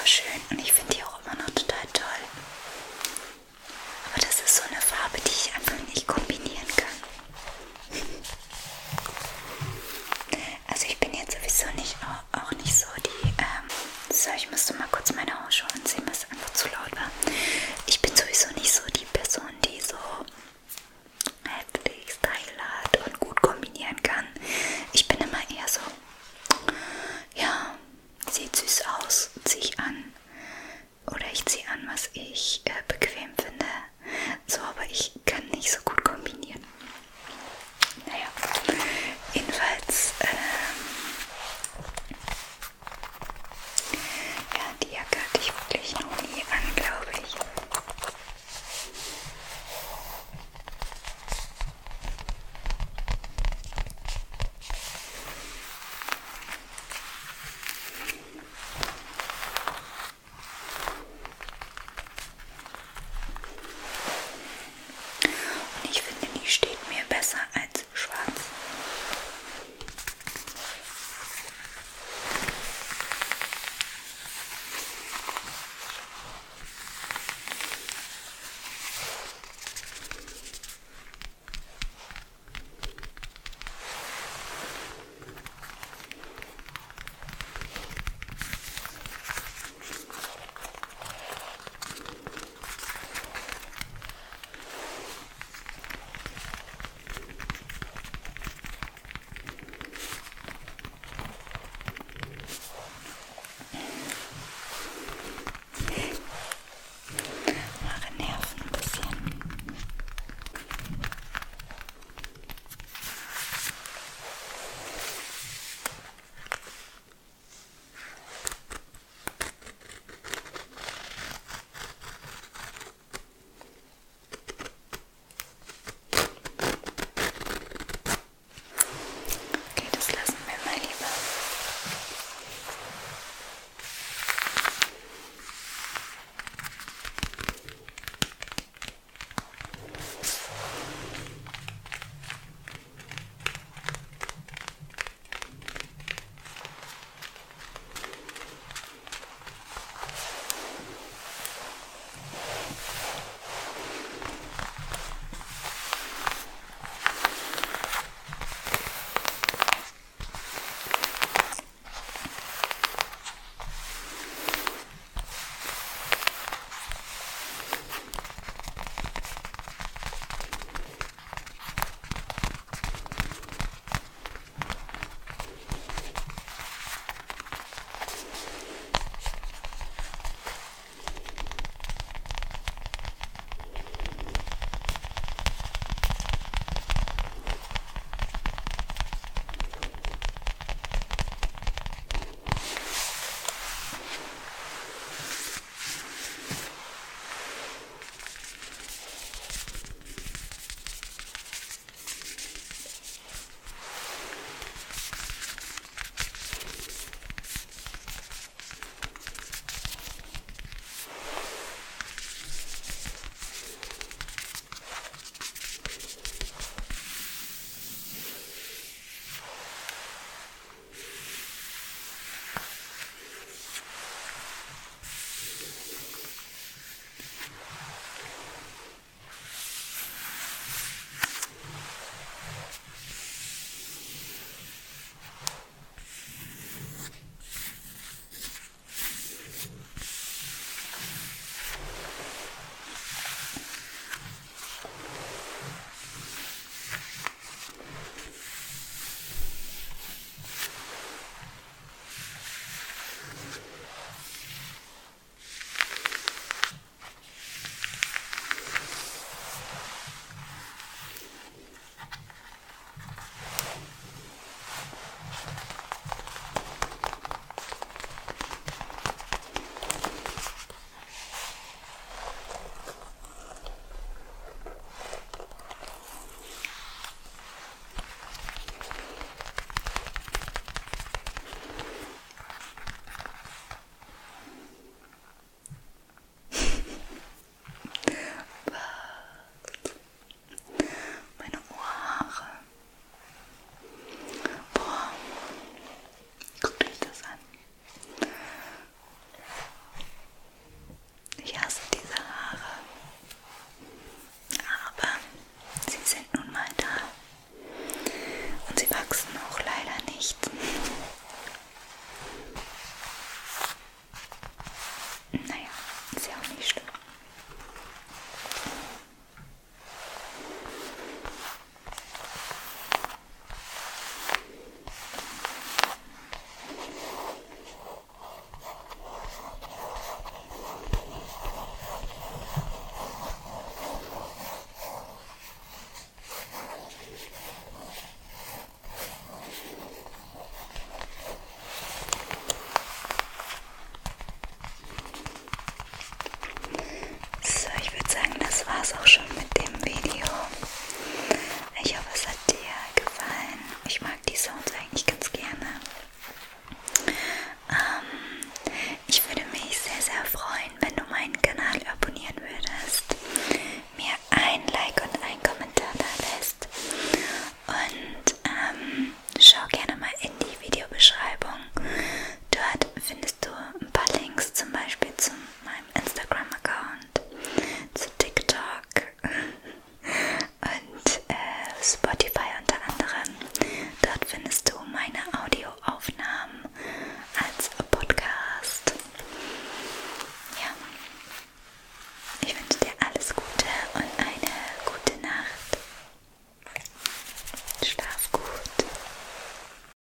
super schön. Und ich finde die auch immer